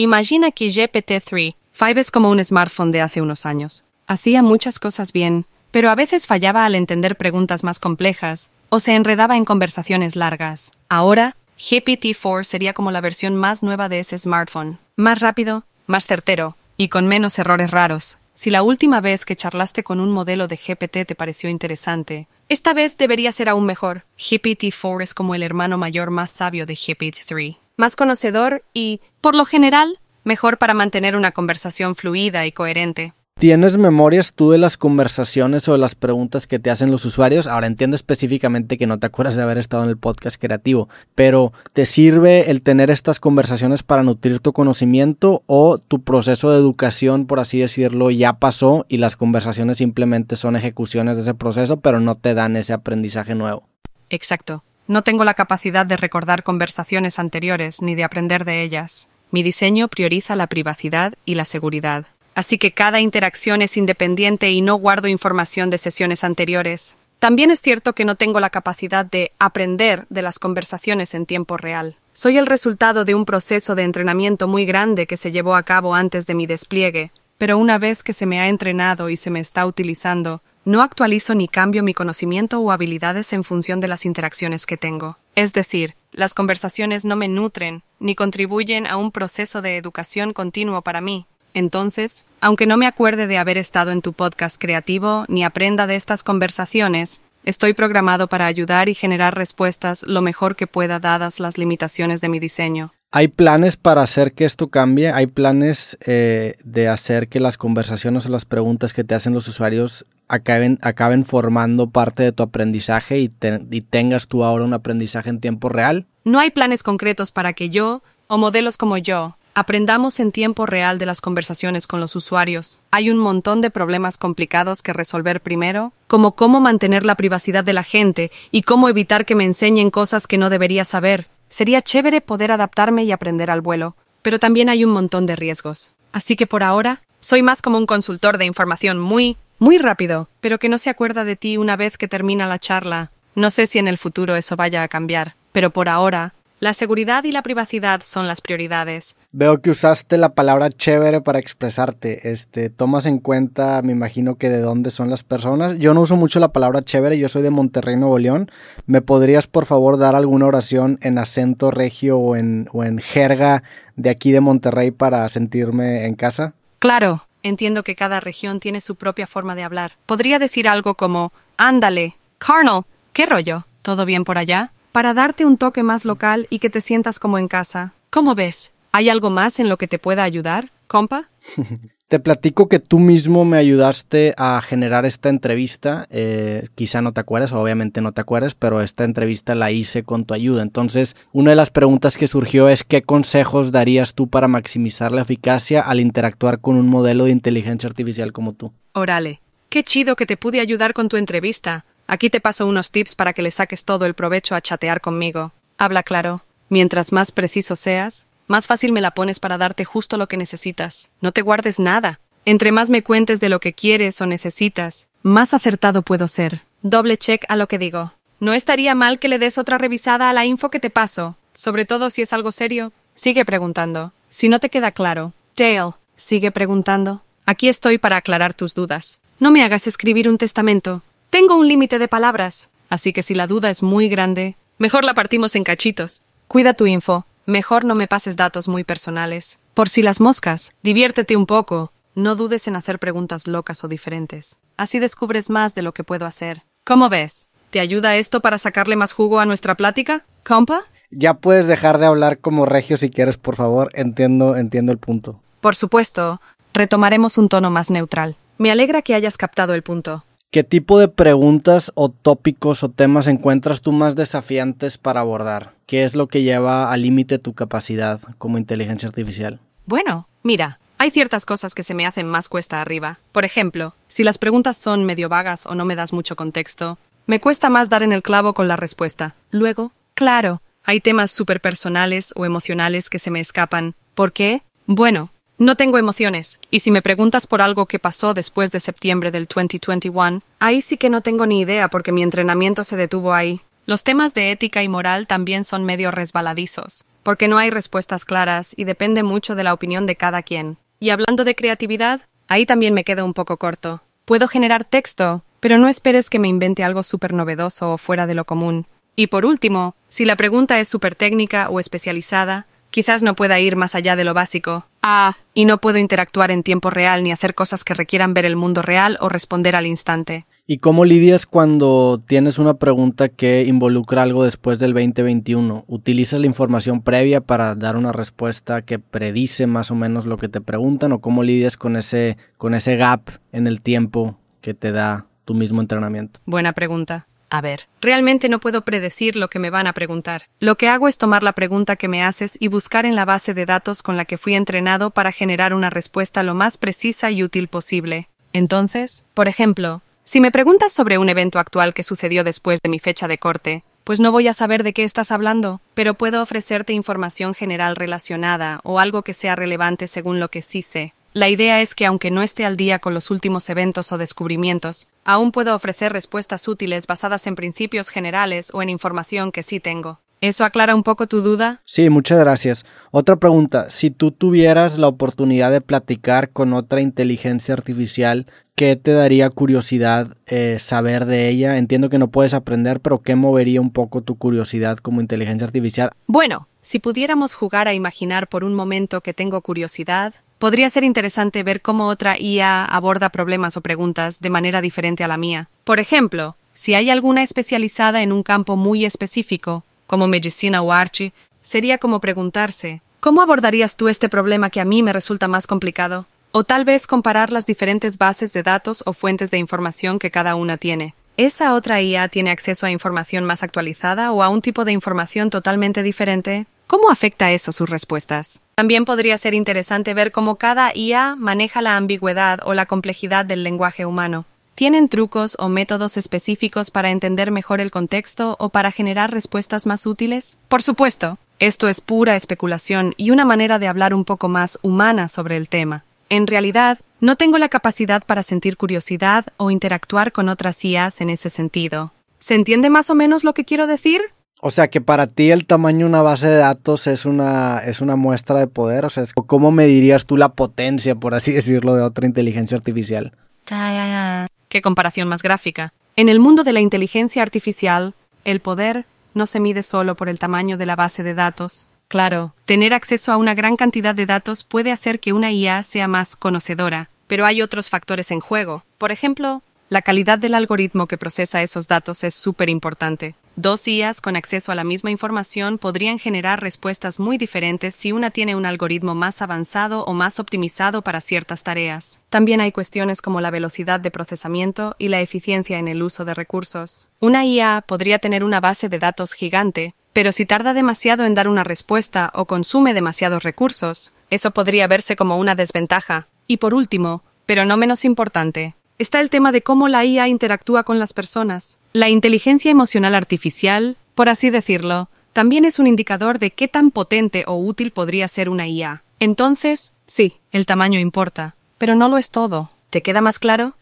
Imagina que GPT-3, Five es como un smartphone de hace unos años. Hacía muchas cosas bien, pero a veces fallaba al entender preguntas más complejas o se enredaba en conversaciones largas. Ahora, GPT-4 sería como la versión más nueva de ese smartphone, más rápido, más certero y con menos errores raros. Si la última vez que charlaste con un modelo de GPT te pareció interesante, esta vez debería ser aún mejor. GPT-4 es como el hermano mayor más sabio de GPT-3, más conocedor y, por lo general, mejor para mantener una conversación fluida y coherente. ¿Tienes memorias tú de las conversaciones o de las preguntas que te hacen los usuarios? Ahora entiendo específicamente que no te acuerdas de haber estado en el podcast creativo, pero ¿te sirve el tener estas conversaciones para nutrir tu conocimiento o tu proceso de educación, por así decirlo, ya pasó y las conversaciones simplemente son ejecuciones de ese proceso, pero no te dan ese aprendizaje nuevo? Exacto. No tengo la capacidad de recordar conversaciones anteriores ni de aprender de ellas. Mi diseño prioriza la privacidad y la seguridad así que cada interacción es independiente y no guardo información de sesiones anteriores. También es cierto que no tengo la capacidad de aprender de las conversaciones en tiempo real. Soy el resultado de un proceso de entrenamiento muy grande que se llevó a cabo antes de mi despliegue, pero una vez que se me ha entrenado y se me está utilizando, no actualizo ni cambio mi conocimiento o habilidades en función de las interacciones que tengo. Es decir, las conversaciones no me nutren ni contribuyen a un proceso de educación continuo para mí. Entonces, aunque no me acuerde de haber estado en tu podcast creativo ni aprenda de estas conversaciones, estoy programado para ayudar y generar respuestas lo mejor que pueda dadas las limitaciones de mi diseño. ¿Hay planes para hacer que esto cambie? ¿Hay planes eh, de hacer que las conversaciones o las preguntas que te hacen los usuarios acaben, formando parte de tu aprendizaje y, y tengas tú ahora un aprendizaje en tiempo real? No hay planes concretos para que yo, o modelos como yo, Aprendamos en tiempo real de las conversaciones con los usuarios. Hay un montón de problemas complicados que resolver primero, como cómo mantener la privacidad de la gente y cómo evitar que me enseñen cosas que no debería saber. Sería chévere poder adaptarme y aprender al vuelo, pero también hay un montón de riesgos. Así que por ahora, soy más como un consultor de información muy, muy rápido, pero que no se acuerda de ti una vez que termina la charla. No sé si en el futuro eso vaya a cambiar, pero por ahora la seguridad y la privacidad son las prioridades. Veo que usaste la palabra chévere para expresarte. Este, tomas en cuenta, me imagino que de dónde son las personas. Yo no uso mucho la palabra chévere, yo soy de Monterrey, Nuevo León. ¿Me podrías, por favor, dar alguna oración en acento regio o en, o en jerga de aquí de Monterrey para sentirme en casa? Claro, entiendo que cada región tiene su propia forma de hablar. Podría decir algo como, ándale, carnal, ¿qué rollo? ¿Todo bien por allá? para darte un toque más local y que te sientas como en casa. ¿Cómo ves? ¿Hay algo más en lo que te pueda ayudar, compa? Te platico que tú mismo me ayudaste a generar esta entrevista. Eh, quizá no te acuerdes, obviamente no te acuerdes, pero esta entrevista la hice con tu ayuda. Entonces, una de las preguntas que surgió es qué consejos darías tú para maximizar la eficacia al interactuar con un modelo de inteligencia artificial como tú. Órale, qué chido que te pude ayudar con tu entrevista. Aquí te paso unos tips para que le saques todo el provecho a chatear conmigo. Habla claro. Mientras más preciso seas, más fácil me la pones para darte justo lo que necesitas. No te guardes nada. Entre más me cuentes de lo que quieres o necesitas, más acertado puedo ser. Doble check a lo que digo. No estaría mal que le des otra revisada a la info que te paso, sobre todo si es algo serio. Sigue preguntando. Si no te queda claro, Dale, sigue preguntando. Aquí estoy para aclarar tus dudas. No me hagas escribir un testamento. Tengo un límite de palabras, así que si la duda es muy grande, mejor la partimos en cachitos. Cuida tu info, mejor no me pases datos muy personales. Por si las moscas, diviértete un poco. No dudes en hacer preguntas locas o diferentes. Así descubres más de lo que puedo hacer. ¿Cómo ves? ¿Te ayuda esto para sacarle más jugo a nuestra plática, compa? Ya puedes dejar de hablar como regio si quieres, por favor. Entiendo, entiendo el punto. Por supuesto, retomaremos un tono más neutral. Me alegra que hayas captado el punto. ¿Qué tipo de preguntas o tópicos o temas encuentras tú más desafiantes para abordar? ¿Qué es lo que lleva al límite tu capacidad como inteligencia artificial? Bueno, mira, hay ciertas cosas que se me hacen más cuesta arriba. Por ejemplo, si las preguntas son medio vagas o no me das mucho contexto, me cuesta más dar en el clavo con la respuesta. Luego, claro, hay temas súper personales o emocionales que se me escapan. ¿Por qué? Bueno, no tengo emociones, y si me preguntas por algo que pasó después de septiembre del 2021, ahí sí que no tengo ni idea porque mi entrenamiento se detuvo ahí. Los temas de ética y moral también son medio resbaladizos. porque no hay respuestas claras y depende mucho de la opinión de cada quien. Y hablando de creatividad, ahí también me quedo un poco corto. Puedo generar texto, pero no esperes que me invente algo súper novedoso o fuera de lo común. Y por último, si la pregunta es súper técnica o especializada, quizás no pueda ir más allá de lo básico. Ah, y no puedo interactuar en tiempo real ni hacer cosas que requieran ver el mundo real o responder al instante. ¿Y cómo lidias cuando tienes una pregunta que involucra algo después del 2021? ¿Utilizas la información previa para dar una respuesta que predice más o menos lo que te preguntan o cómo lidias con ese, con ese gap en el tiempo que te da tu mismo entrenamiento? Buena pregunta. A ver, realmente no puedo predecir lo que me van a preguntar. Lo que hago es tomar la pregunta que me haces y buscar en la base de datos con la que fui entrenado para generar una respuesta lo más precisa y útil posible. Entonces, por ejemplo, si me preguntas sobre un evento actual que sucedió después de mi fecha de corte, pues no voy a saber de qué estás hablando, pero puedo ofrecerte información general relacionada o algo que sea relevante según lo que sí sé. La idea es que aunque no esté al día con los últimos eventos o descubrimientos, aún puedo ofrecer respuestas útiles basadas en principios generales o en información que sí tengo. ¿Eso aclara un poco tu duda? Sí, muchas gracias. Otra pregunta, si tú tuvieras la oportunidad de platicar con otra inteligencia artificial, ¿qué te daría curiosidad eh, saber de ella? Entiendo que no puedes aprender, pero ¿qué movería un poco tu curiosidad como inteligencia artificial? Bueno, si pudiéramos jugar a imaginar por un momento que tengo curiosidad, podría ser interesante ver cómo otra IA aborda problemas o preguntas de manera diferente a la mía. Por ejemplo, si hay alguna especializada en un campo muy específico, como medicina o archi, sería como preguntarse ¿Cómo abordarías tú este problema que a mí me resulta más complicado? O tal vez comparar las diferentes bases de datos o fuentes de información que cada una tiene. ¿Esa otra IA tiene acceso a información más actualizada o a un tipo de información totalmente diferente? ¿Cómo afecta eso sus respuestas? También podría ser interesante ver cómo cada IA maneja la ambigüedad o la complejidad del lenguaje humano. ¿Tienen trucos o métodos específicos para entender mejor el contexto o para generar respuestas más útiles? Por supuesto, esto es pura especulación y una manera de hablar un poco más humana sobre el tema. En realidad, no tengo la capacidad para sentir curiosidad o interactuar con otras IAs en ese sentido. ¿Se entiende más o menos lo que quiero decir? O sea que para ti el tamaño de una base de datos es una, es una muestra de poder. O sea, ¿cómo medirías tú la potencia, por así decirlo, de otra inteligencia artificial? Qué comparación más gráfica. En el mundo de la inteligencia artificial, el poder no se mide solo por el tamaño de la base de datos. Claro, tener acceso a una gran cantidad de datos puede hacer que una IA sea más conocedora, pero hay otros factores en juego. Por ejemplo, la calidad del algoritmo que procesa esos datos es súper importante. Dos IAs con acceso a la misma información podrían generar respuestas muy diferentes si una tiene un algoritmo más avanzado o más optimizado para ciertas tareas. También hay cuestiones como la velocidad de procesamiento y la eficiencia en el uso de recursos. Una IA podría tener una base de datos gigante, pero si tarda demasiado en dar una respuesta o consume demasiados recursos, eso podría verse como una desventaja. Y por último, pero no menos importante, está el tema de cómo la IA interactúa con las personas. La inteligencia emocional artificial, por así decirlo, también es un indicador de qué tan potente o útil podría ser una IA. Entonces, sí, el tamaño importa, pero no lo es todo. ¿Te queda más claro?